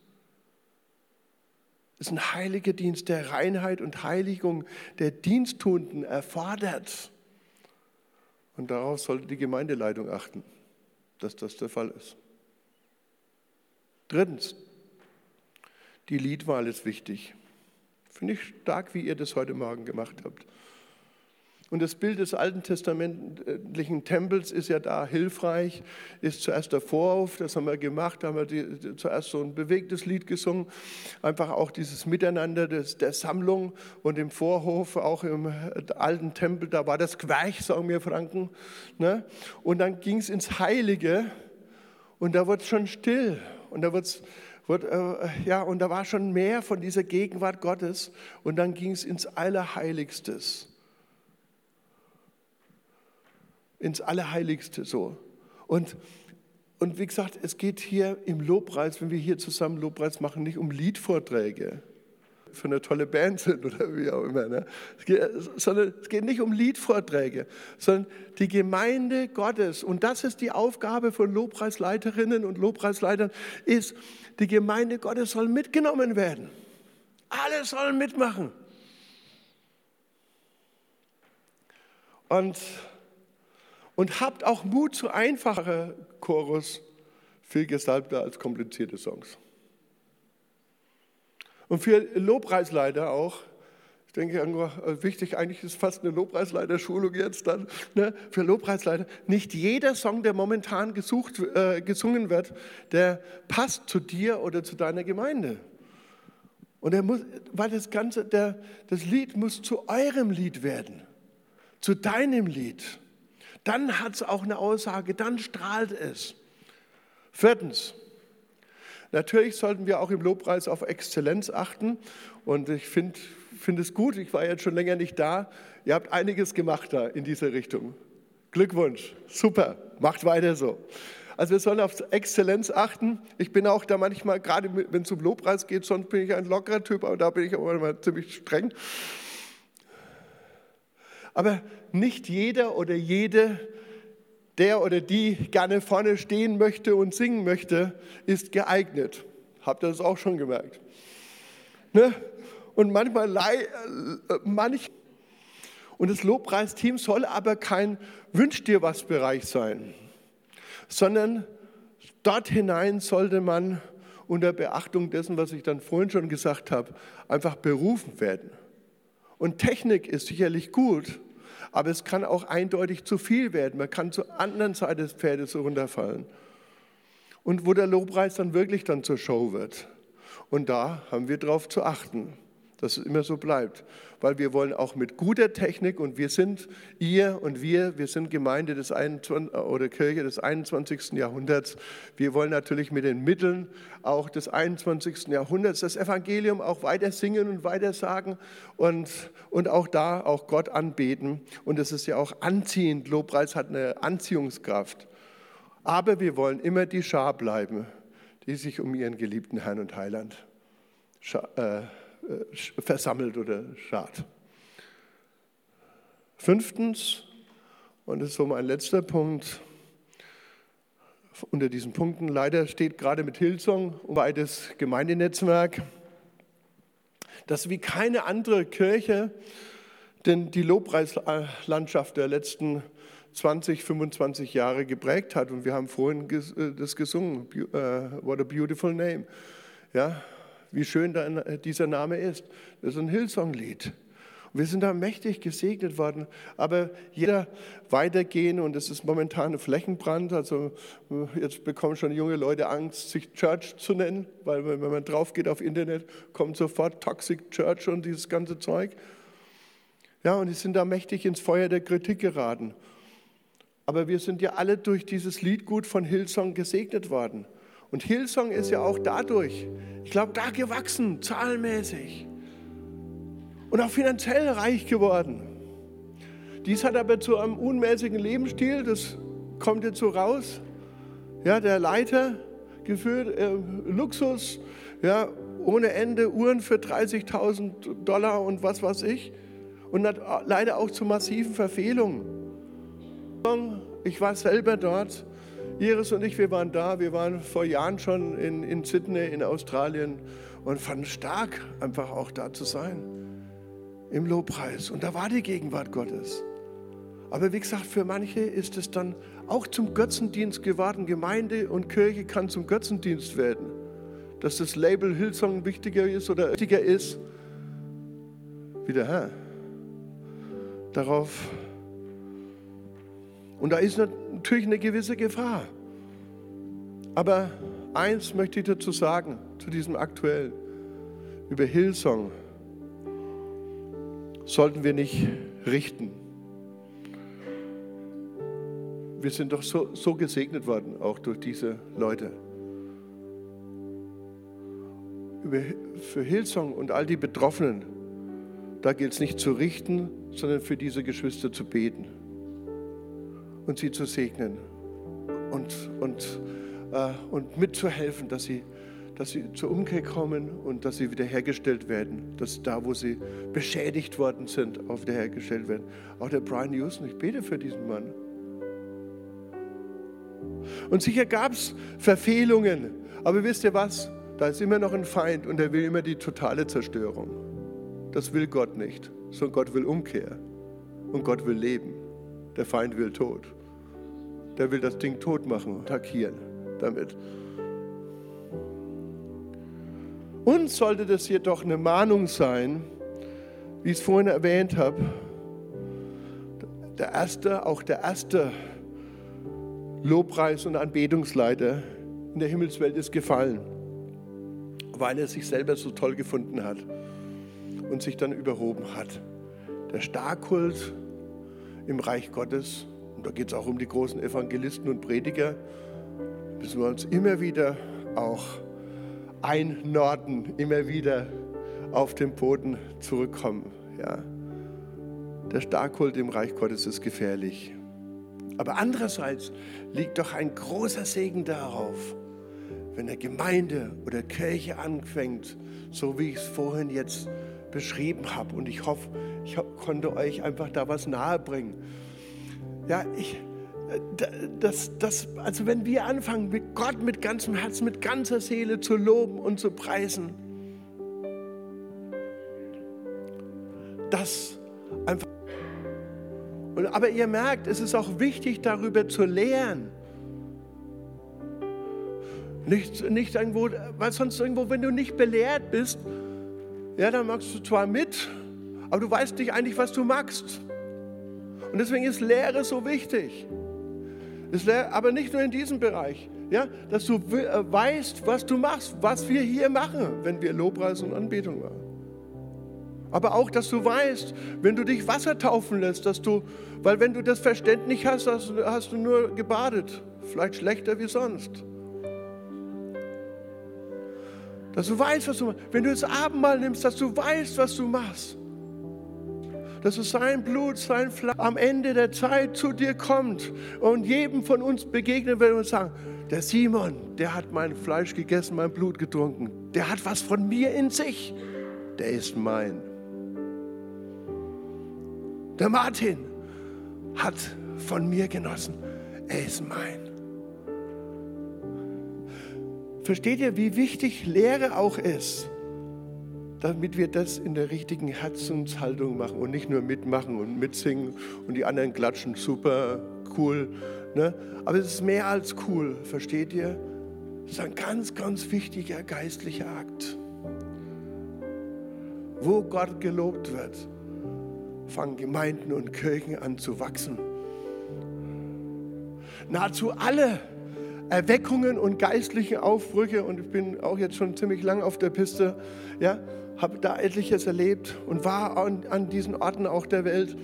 Es ist ein heiliger Dienst, der Reinheit und Heiligung der Diensttuenden erfordert. Und darauf sollte die Gemeindeleitung achten, dass das der Fall ist. Drittens, die Liedwahl ist wichtig. Finde ich stark, wie ihr das heute Morgen gemacht habt. Und das Bild des alten testamentlichen Tempels ist ja da hilfreich, ist zuerst der Vorhof, das haben wir gemacht, da haben wir die, zuerst so ein bewegtes Lied gesungen, einfach auch dieses Miteinander des, der Sammlung und im Vorhof, auch im alten Tempel, da war das Querch, sagen wir Franken. Ne? Und dann ging es ins Heilige und da wurde es schon still und da wird's, wird, äh, ja, und da war schon mehr von dieser Gegenwart Gottes und dann ging es ins Allerheiligstes. Ins Allerheiligste so. Und, und wie gesagt, es geht hier im Lobpreis, wenn wir hier zusammen Lobpreis machen, nicht um Liedvorträge für eine tolle Band sind oder wie auch immer, ne? es geht, sondern es geht nicht um Liedvorträge, sondern die Gemeinde Gottes. Und das ist die Aufgabe von Lobpreisleiterinnen und Lobpreisleitern, ist, die Gemeinde Gottes soll mitgenommen werden. Alle sollen mitmachen. Und und habt auch Mut zu einfacher Chorus viel gesalbter als komplizierte Songs. Und für Lobpreisleiter auch, ich denke, äh, wichtig eigentlich ist fast eine Lobpreisleiterschulung jetzt dann, ne, für Lobpreisleiter, nicht jeder Song, der momentan gesucht, äh, gesungen wird, der passt zu dir oder zu deiner Gemeinde. Und er muss, weil das Ganze, der, das Lied muss zu eurem Lied werden, zu deinem Lied. Dann hat es auch eine Aussage, dann strahlt es. Viertens, natürlich sollten wir auch im Lobpreis auf Exzellenz achten. Und ich finde find es gut, ich war jetzt schon länger nicht da. Ihr habt einiges gemacht da in diese Richtung. Glückwunsch, super, macht weiter so. Also wir sollen auf Exzellenz achten. Ich bin auch da manchmal, gerade wenn es um Lobpreis geht, sonst bin ich ein lockerer Typ, aber da bin ich auch immer ziemlich streng. Aber nicht jeder oder jede, der oder die gerne vorne stehen möchte und singen möchte, ist geeignet. Habt ihr das auch schon gemerkt? Ne? Und manchmal, äh, manch, und das Lobpreisteam soll aber kein Wünsch dir was Bereich sein sondern dort hinein sollte man unter Beachtung dessen, was ich dann vorhin schon gesagt habe, einfach berufen werden. Und Technik ist sicherlich gut, aber es kann auch eindeutig zu viel werden. Man kann zur anderen Seite des Pferdes runterfallen. Und wo der Lobpreis dann wirklich dann zur Show wird. Und da haben wir darauf zu achten dass es immer so bleibt. Weil wir wollen auch mit guter Technik und wir sind, ihr und wir, wir sind Gemeinde des 21, oder Kirche des 21. Jahrhunderts. Wir wollen natürlich mit den Mitteln auch des 21. Jahrhunderts das Evangelium auch weiter singen und weiter sagen und, und auch da auch Gott anbeten. Und es ist ja auch anziehend. Lobpreis hat eine Anziehungskraft. Aber wir wollen immer die Schar bleiben, die sich um ihren geliebten Herrn und Heiland äh, versammelt oder schart. Fünftens, und das ist so mein letzter Punkt, unter diesen Punkten, leider steht gerade mit Hillsong ein weites Gemeindenetzwerk, das wie keine andere Kirche denn die Lobpreislandschaft der letzten 20, 25 Jahre geprägt hat. Und wir haben vorhin äh, das gesungen, äh, What a Beautiful Name. Ja, wie schön dieser Name ist. Das ist ein Hillsong-Lied. Wir sind da mächtig gesegnet worden, aber jeder weitergehen und es ist momentan ein Flächenbrand. Also jetzt bekommen schon junge Leute Angst, sich Church zu nennen, weil wenn man drauf geht auf Internet, kommt sofort Toxic Church und dieses ganze Zeug. Ja, und die sind da mächtig ins Feuer der Kritik geraten. Aber wir sind ja alle durch dieses Liedgut von Hillsong gesegnet worden. Und Hillsong ist ja auch dadurch, ich glaube, da gewachsen, zahlenmäßig. Und auch finanziell reich geworden. Dies hat aber zu einem unmäßigen Lebensstil, das kommt jetzt so raus. Ja, der Leiter geführt, äh, Luxus, ja, ohne Ende, Uhren für 30.000 Dollar und was weiß ich. Und leider auch zu massiven Verfehlungen. Ich war selber dort Iris und ich, wir waren da, wir waren vor Jahren schon in, in Sydney in Australien und fanden stark, einfach auch da zu sein. Im Lobpreis. Und da war die Gegenwart Gottes. Aber wie gesagt, für manche ist es dann auch zum Götzendienst geworden. Gemeinde und Kirche kann zum Götzendienst werden. Dass das Label Hillsong wichtiger ist oder wichtiger ist wie der Herr. Darauf und da ist natürlich eine gewisse Gefahr. Aber eins möchte ich dazu sagen, zu diesem aktuellen. Über Hillsong sollten wir nicht richten. Wir sind doch so, so gesegnet worden, auch durch diese Leute. Über, für Hillsong und all die Betroffenen, da gilt es nicht zu richten, sondern für diese Geschwister zu beten und sie zu segnen und, und, äh, und mitzuhelfen, dass sie, dass sie zur Umkehr kommen und dass sie wiederhergestellt werden, dass da, wo sie beschädigt worden sind, auch wiederhergestellt werden. Auch der Brian Houston, ich bete für diesen Mann. Und sicher gab es Verfehlungen, aber wisst ihr was? Da ist immer noch ein Feind und er will immer die totale Zerstörung. Das will Gott nicht, sondern Gott will Umkehr und Gott will Leben. Der Feind will Tod der will das Ding tot machen, attackieren. damit. Uns sollte das jedoch eine Mahnung sein, wie ich es vorhin erwähnt habe. Der erste, auch der erste Lobpreis- und Anbetungsleiter in der Himmelswelt ist gefallen, weil er sich selber so toll gefunden hat und sich dann überhoben hat. Der Starkult im Reich Gottes, und da geht es auch um die großen Evangelisten und Prediger, müssen wir uns immer wieder auch einnorden, immer wieder auf den Boden zurückkommen. Ja. Der Starkult im Reich Gottes ist gefährlich. Aber andererseits liegt doch ein großer Segen darauf, wenn eine Gemeinde oder Kirche anfängt, so wie ich es vorhin jetzt beschrieben habe. Und ich hoffe, ich konnte euch einfach da was nahebringen. Ja, ich, das, das, also wenn wir anfangen, Gott mit ganzem Herzen, mit ganzer Seele zu loben und zu preisen, das einfach. Und, aber ihr merkt, es ist auch wichtig, darüber zu lehren. Nicht, nicht irgendwo, weil sonst irgendwo, wenn du nicht belehrt bist, ja, dann magst du zwar mit, aber du weißt nicht eigentlich, was du magst. Und deswegen ist Lehre so wichtig. Lehre, aber nicht nur in diesem Bereich, ja, dass du äh, weißt, was du machst, was wir hier machen, wenn wir Lobpreis und Anbetung machen. Aber auch, dass du weißt, wenn du dich Wasser taufen lässt, dass du, weil wenn du das Verständnis hast, hast, hast du nur gebadet, vielleicht schlechter wie sonst. Dass du weißt, was du machst. Wenn du das Abendmahl nimmst, dass du weißt, was du machst. Dass es sein Blut, sein Fleisch am Ende der Zeit zu dir kommt und jedem von uns begegnen wird und sagen, der Simon, der hat mein Fleisch gegessen, mein Blut getrunken. Der hat was von mir in sich. Der ist mein. Der Martin hat von mir genossen. Er ist mein. Versteht ihr, wie wichtig Lehre auch ist, damit wir das in der richtigen Herzenshaltung machen und nicht nur mitmachen und mitsingen und die anderen klatschen, super, cool. Ne? Aber es ist mehr als cool, versteht ihr? Es ist ein ganz, ganz wichtiger geistlicher Akt. Wo Gott gelobt wird, fangen Gemeinden und Kirchen an zu wachsen. Nahezu alle Erweckungen und geistlichen Aufbrüche und ich bin auch jetzt schon ziemlich lang auf der Piste, ja, habe da etliches erlebt und war an, an diesen Orten auch der Welt,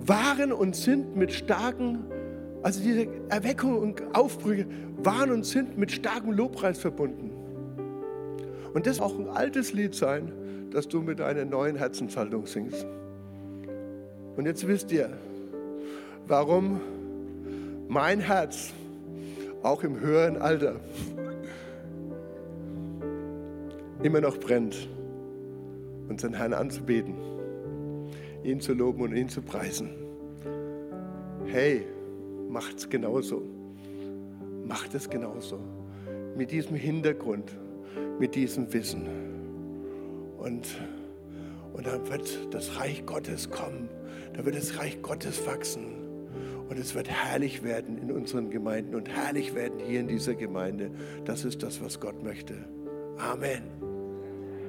waren und sind mit starken, also diese Erweckungen und Aufbrüche waren und sind mit starkem Lobpreis verbunden. Und das auch ein altes Lied sein, das du mit einer neuen Herzenshaltung singst. Und jetzt wisst ihr, warum mein Herz auch im höheren Alter immer noch brennt, unseren Herrn anzubeten, ihn zu loben und ihn zu preisen. Hey, macht's genauso. Macht es genauso. Mit diesem Hintergrund, mit diesem Wissen. Und, und dann wird das Reich Gottes kommen. Da wird das Reich Gottes wachsen. Und es wird herrlich werden in unseren Gemeinden und herrlich werden hier in dieser Gemeinde. Das ist das, was Gott möchte. Amen.